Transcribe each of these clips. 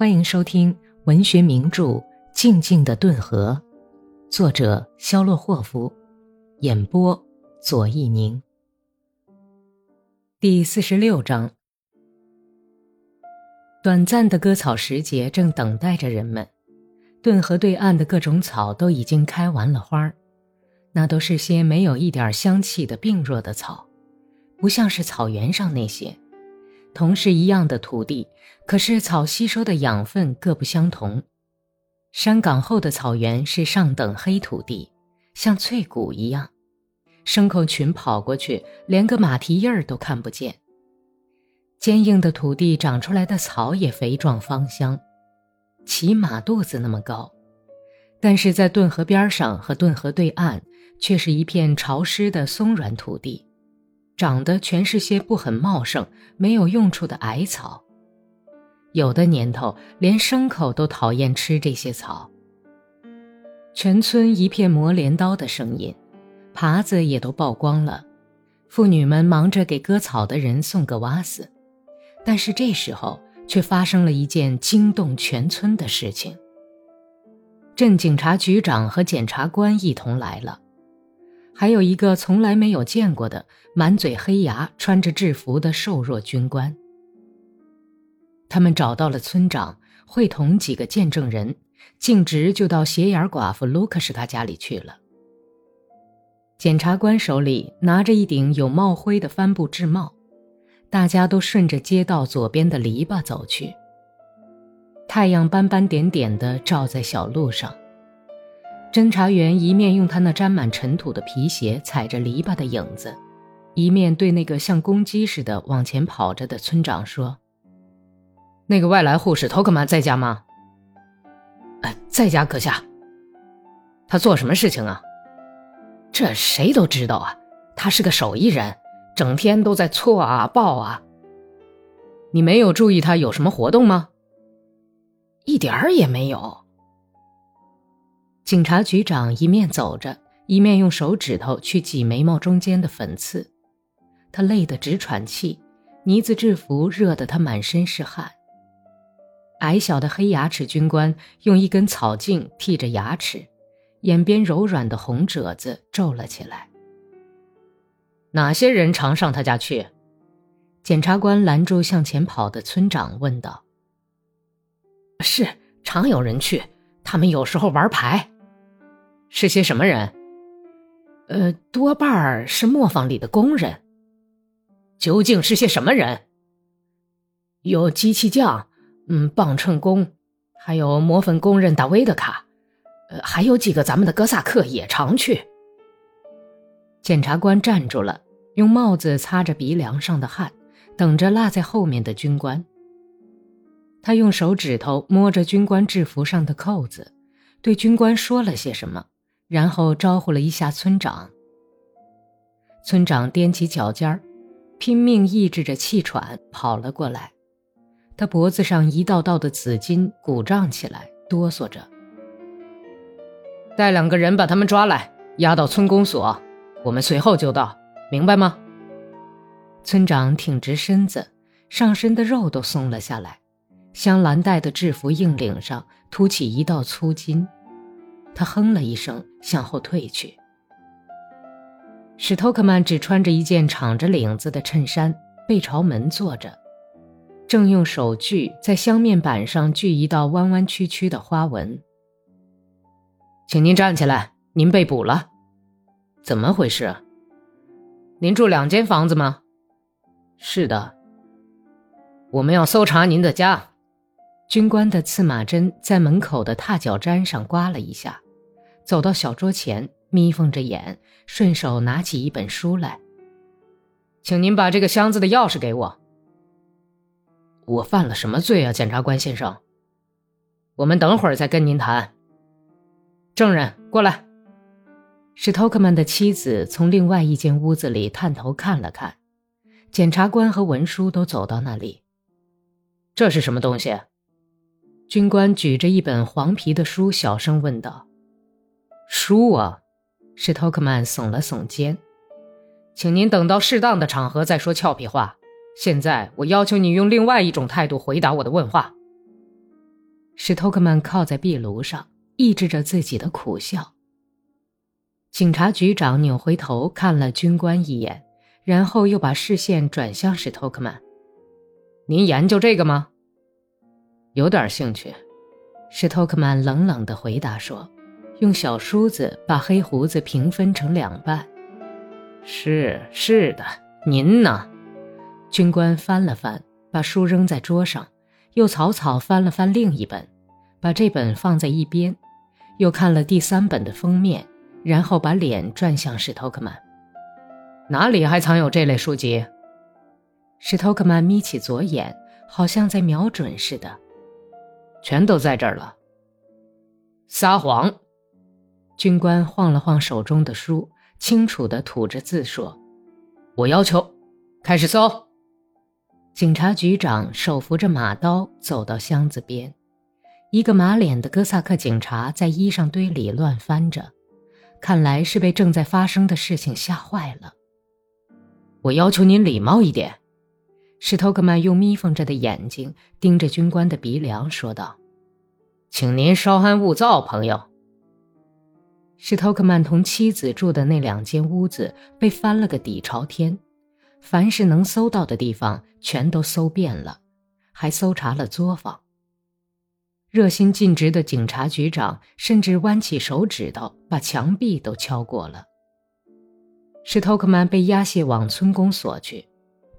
欢迎收听文学名著《静静的顿河》，作者肖洛霍夫，演播左一宁。第四十六章，短暂的割草时节正等待着人们。顿河对岸的各种草都已经开完了花儿那都是些没有一点香气的病弱的草，不像是草原上那些。同是一样的土地，可是草吸收的养分各不相同。山岗后的草原是上等黑土地，像脆骨一样，牲口群跑过去，连个马蹄印儿都看不见。坚硬的土地长出来的草也肥壮芳香，起马肚子那么高。但是在顿河边上和顿河对岸，却是一片潮湿的松软土地。长得全是些不很茂盛、没有用处的矮草，有的年头连牲口都讨厌吃这些草。全村一片磨镰刀的声音，耙子也都曝光了，妇女们忙着给割草的人送个瓦斯。但是这时候却发生了一件惊动全村的事情。镇警察局长和检察官一同来了。还有一个从来没有见过的、满嘴黑牙、穿着制服的瘦弱军官。他们找到了村长，会同几个见证人，径直就到斜眼寡妇卢克什他家里去了。检察官手里拿着一顶有帽徽的帆布制帽，大家都顺着街道左边的篱笆走去。太阳斑斑点点地照在小路上。侦查员一面用他那沾满尘土的皮鞋踩着篱笆的影子，一面对那个像公鸡似的往前跑着的村长说：“那个外来护士托克曼在家吗？”“在家，阁下。”“他做什么事情啊？”“这谁都知道啊，他是个手艺人，整天都在搓啊抱啊。”“你没有注意他有什么活动吗？”“一点儿也没有。”警察局长一面走着，一面用手指头去挤眉毛中间的粉刺，他累得直喘气，呢子制服热得他满身是汗。矮小的黑牙齿军官用一根草茎剔着牙齿，眼边柔软的红褶子皱了起来。哪些人常上他家去？检察官拦住向前跑的村长，问道：“是常有人去，他们有时候玩牌。”是些什么人？呃，多半儿是磨坊里的工人。究竟是些什么人？有机器匠，嗯，磅秤工，还有磨粉工人达维德卡，呃，还有几个咱们的哥萨克也常去。检察官站住了，用帽子擦着鼻梁上的汗，等着落在后面的军官。他用手指头摸着军官制服上的扣子，对军官说了些什么。然后招呼了一下村长。村长踮起脚尖儿，拼命抑制着气喘跑了过来。他脖子上一道道的紫筋鼓胀起来，哆嗦着。带两个人把他们抓来，押到村公所，我们随后就到，明白吗？村长挺直身子，上身的肉都松了下来，镶蓝带的制服硬领上凸起一道粗筋。他哼了一声，向后退去。史托克曼只穿着一件敞着领子的衬衫，背朝门坐着，正用手锯在箱面板上锯一道弯弯曲曲的花纹。请您站起来，您被捕了，怎么回事？您住两间房子吗？是的，我们要搜查您的家。军官的刺马针在门口的踏脚毡上刮了一下，走到小桌前，眯缝着眼，顺手拿起一本书来。请您把这个箱子的钥匙给我。我犯了什么罪啊，检察官先生？我们等会儿再跟您谈。证人过来。史托克曼的妻子从另外一间屋子里探头看了看，检察官和文书都走到那里。这是什么东西？军官举着一本黄皮的书，小声问道：“书啊？”史托克曼耸了耸肩，“请您等到适当的场合再说俏皮话。现在我要求你用另外一种态度回答我的问话。”史托克曼靠在壁炉上，抑制着自己的苦笑。警察局长扭回头看了军官一眼，然后又把视线转向史托克曼：“您研究这个吗？”“有点兴趣。”史托克曼冷冷地回答说，用小梳子把黑胡子平分成两半。“是是的，您呢？”军官翻了翻，把书扔在桌上，又草草翻了翻另一本，把这本放在一边，又看了第三本的封面。然后把脸转向史托克曼，哪里还藏有这类书籍？史托克曼眯起左眼，好像在瞄准似的。全都在这儿了。撒谎！军官晃了晃手中的书，清楚地吐着字说：“我要求，开始搜。”警察局长手扶着马刀走到箱子边，一个马脸的哥萨克警察在衣裳堆里乱翻着。看来是被正在发生的事情吓坏了。我要求您礼貌一点。史托克曼用眯缝着的眼睛盯着军官的鼻梁，说道：“请您稍安勿躁，朋友。”史托克曼同妻子住的那两间屋子被翻了个底朝天，凡是能搜到的地方全都搜遍了，还搜查了作坊。热心尽职的警察局长甚至弯起手指头把墙壁都敲过了。史托克曼被押解往村公所去，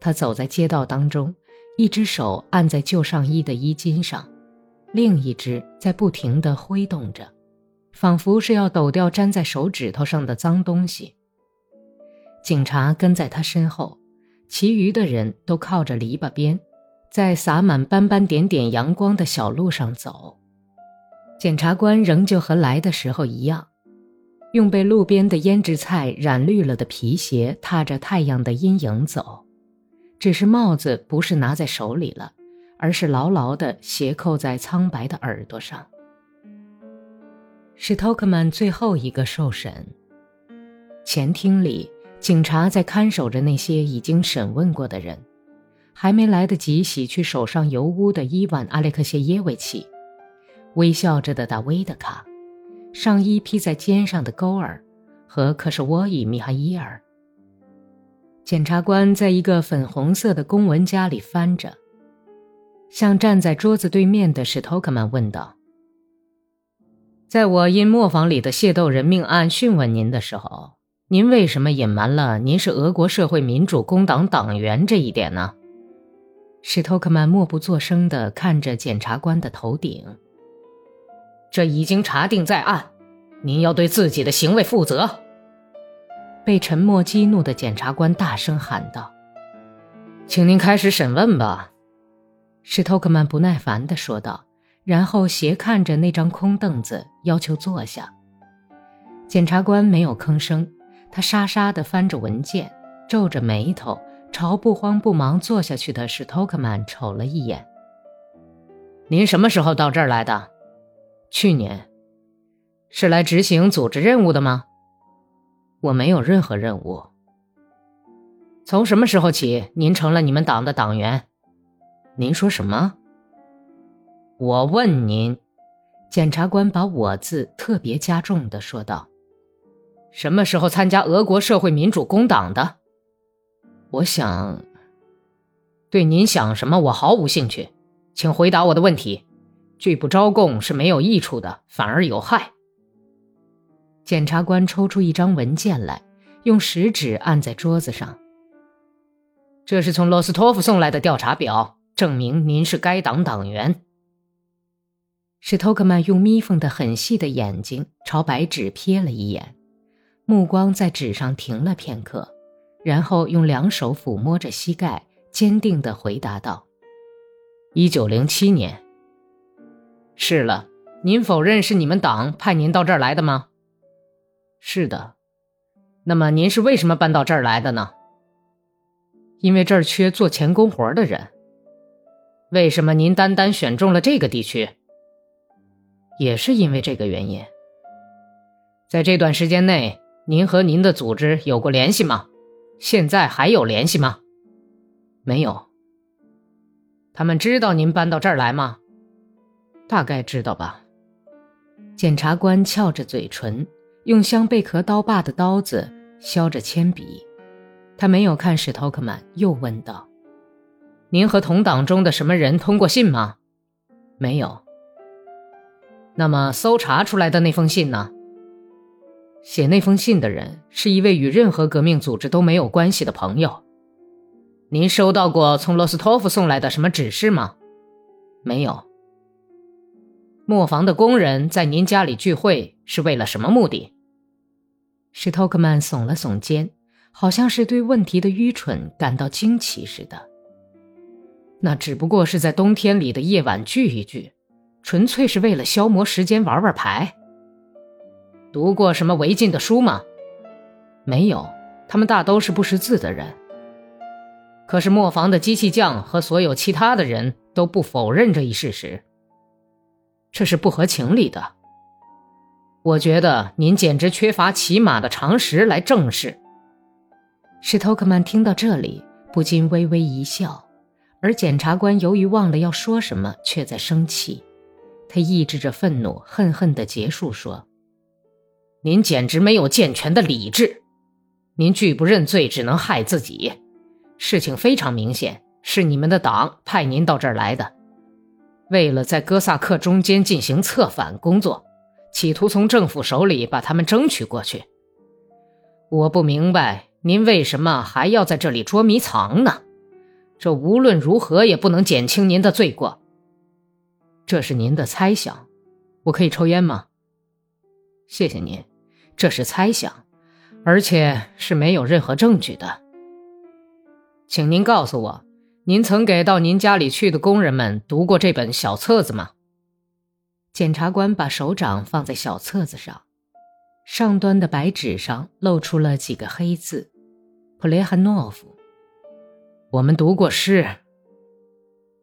他走在街道当中，一只手按在旧上衣的衣襟上，另一只在不停地挥动着，仿佛是要抖掉粘在手指头上的脏东西。警察跟在他身后，其余的人都靠着篱笆边。在洒满斑斑点点阳光的小路上走，检察官仍旧和来的时候一样，用被路边的腌制菜染绿了的皮鞋踏着太阳的阴影走，只是帽子不是拿在手里了，而是牢牢地斜扣在苍白的耳朵上。是托克曼最后一个受审，前厅里警察在看守着那些已经审问过的人。还没来得及洗去手上油污的伊万·阿列克谢耶维奇，微笑着的达维德卡，上衣披在肩上的勾尔和克什沃伊·米哈伊尔。检察官在一个粉红色的公文夹里翻着，向站在桌子对面的史托克曼问道：“在我因磨坊里的械斗人命案讯问您的时候，您为什么隐瞒了您是俄国社会民主工党党员这一点呢？”史托克曼默不作声地看着检察官的头顶。这已经查定在案，您要对自己的行为负责。被沉默激怒的检察官大声喊道：“请您开始审问吧。”史托克曼不耐烦地说道，然后斜看着那张空凳子，要求坐下。检察官没有吭声，他沙沙地翻着文件，皱着眉头。朝不慌不忙坐下去的史托克曼瞅了一眼。您什么时候到这儿来的？去年。是来执行组织任务的吗？我没有任何任务。从什么时候起，您成了你们党的党员？您说什么？我问您。检察官把我字特别加重的说道：“什么时候参加俄国社会民主工党的？”我想，对您想什么我毫无兴趣，请回答我的问题。拒不招供是没有益处的，反而有害。检察官抽出一张文件来，用食指按在桌子上。这是从罗斯托夫送来的调查表，证明您是该党党员。史托克曼用眯缝的很细的眼睛朝白纸瞥了一眼，目光在纸上停了片刻。然后用两手抚摸着膝盖，坚定地回答道：“一九零七年。是了，您否认是你们党派您到这儿来的吗？是的。那么您是为什么搬到这儿来的呢？因为这儿缺做钳工活的人。为什么您单单选中了这个地区？也是因为这个原因。在这段时间内，您和您的组织有过联系吗？”现在还有联系吗？没有。他们知道您搬到这儿来吗？大概知道吧。检察官翘着嘴唇，用镶贝壳刀把的刀子削着铅笔。他没有看史托克曼，又问道：“您和同党中的什么人通过信吗？”“没有。”“那么搜查出来的那封信呢？”“写那封信的人是一位与任何革命组织都没有关系的朋友。”“您收到过从罗斯托夫送来的什么指示吗？”“没有。”“磨坊的工人在您家里聚会是为了什么目的？”史托克曼耸了耸肩。好像是对问题的愚蠢感到惊奇似的。那只不过是在冬天里的夜晚聚一聚，纯粹是为了消磨时间、玩玩牌。读过什么违禁的书吗？没有，他们大都是不识字的人。可是磨坊的机器匠和所有其他的人都不否认这一事实。这是不合情理的。我觉得您简直缺乏起码的常识来正视。史托克曼听到这里，不禁微微一笑，而检察官由于忘了要说什么，却在生气。他抑制着愤怒，恨恨地结束说：“您简直没有健全的理智，您拒不认罪，只能害自己。事情非常明显，是你们的党派您到这儿来的，为了在哥萨克中间进行策反工作，企图从政府手里把他们争取过去。我不明白。”您为什么还要在这里捉迷藏呢？这无论如何也不能减轻您的罪过。这是您的猜想，我可以抽烟吗？谢谢您，这是猜想，而且是没有任何证据的。请您告诉我，您曾给到您家里去的工人们读过这本小册子吗？检察官把手掌放在小册子上。上端的白纸上露出了几个黑字：“普雷汉诺夫。”我们读过诗。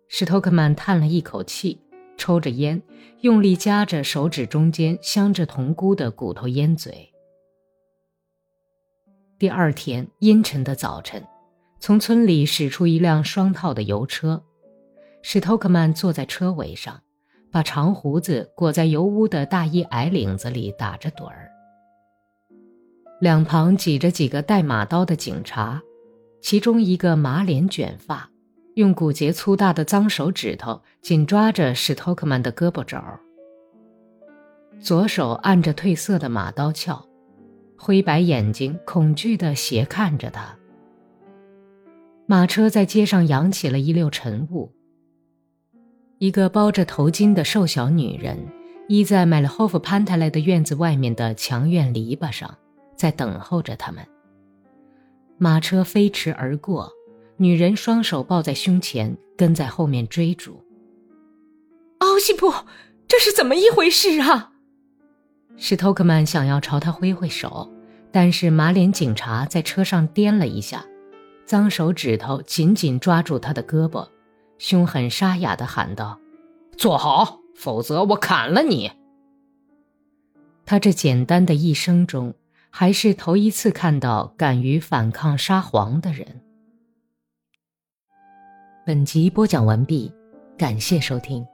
史托克曼叹了一口气，抽着烟，用力夹着手指中间镶着铜箍的骨头烟嘴。第二天阴沉的早晨，从村里驶出一辆双套的油车，史托克曼坐在车尾上，把长胡子裹在油污的大衣矮领子里打着盹儿。两旁挤着几个带马刀的警察，其中一个马脸卷发，用骨节粗大的脏手指头紧抓着史托克曼的胳膊肘，左手按着褪色的马刀鞘，灰白眼睛恐惧地斜看着他。马车在街上扬起了一溜尘雾。一个包着头巾的瘦小女人依在麦勒霍夫潘泰莱的院子外面的墙院篱笆上。在等候着他们。马车飞驰而过，女人双手抱在胸前，跟在后面追逐。奥西普，这是怎么一回事啊？史托克曼想要朝他挥挥手，但是马脸警察在车上颠了一下，脏手指头紧紧抓住他的胳膊，凶狠沙哑地喊道：“坐好，否则我砍了你。”他这简单的一生中。还是头一次看到敢于反抗沙皇的人。本集播讲完毕，感谢收听。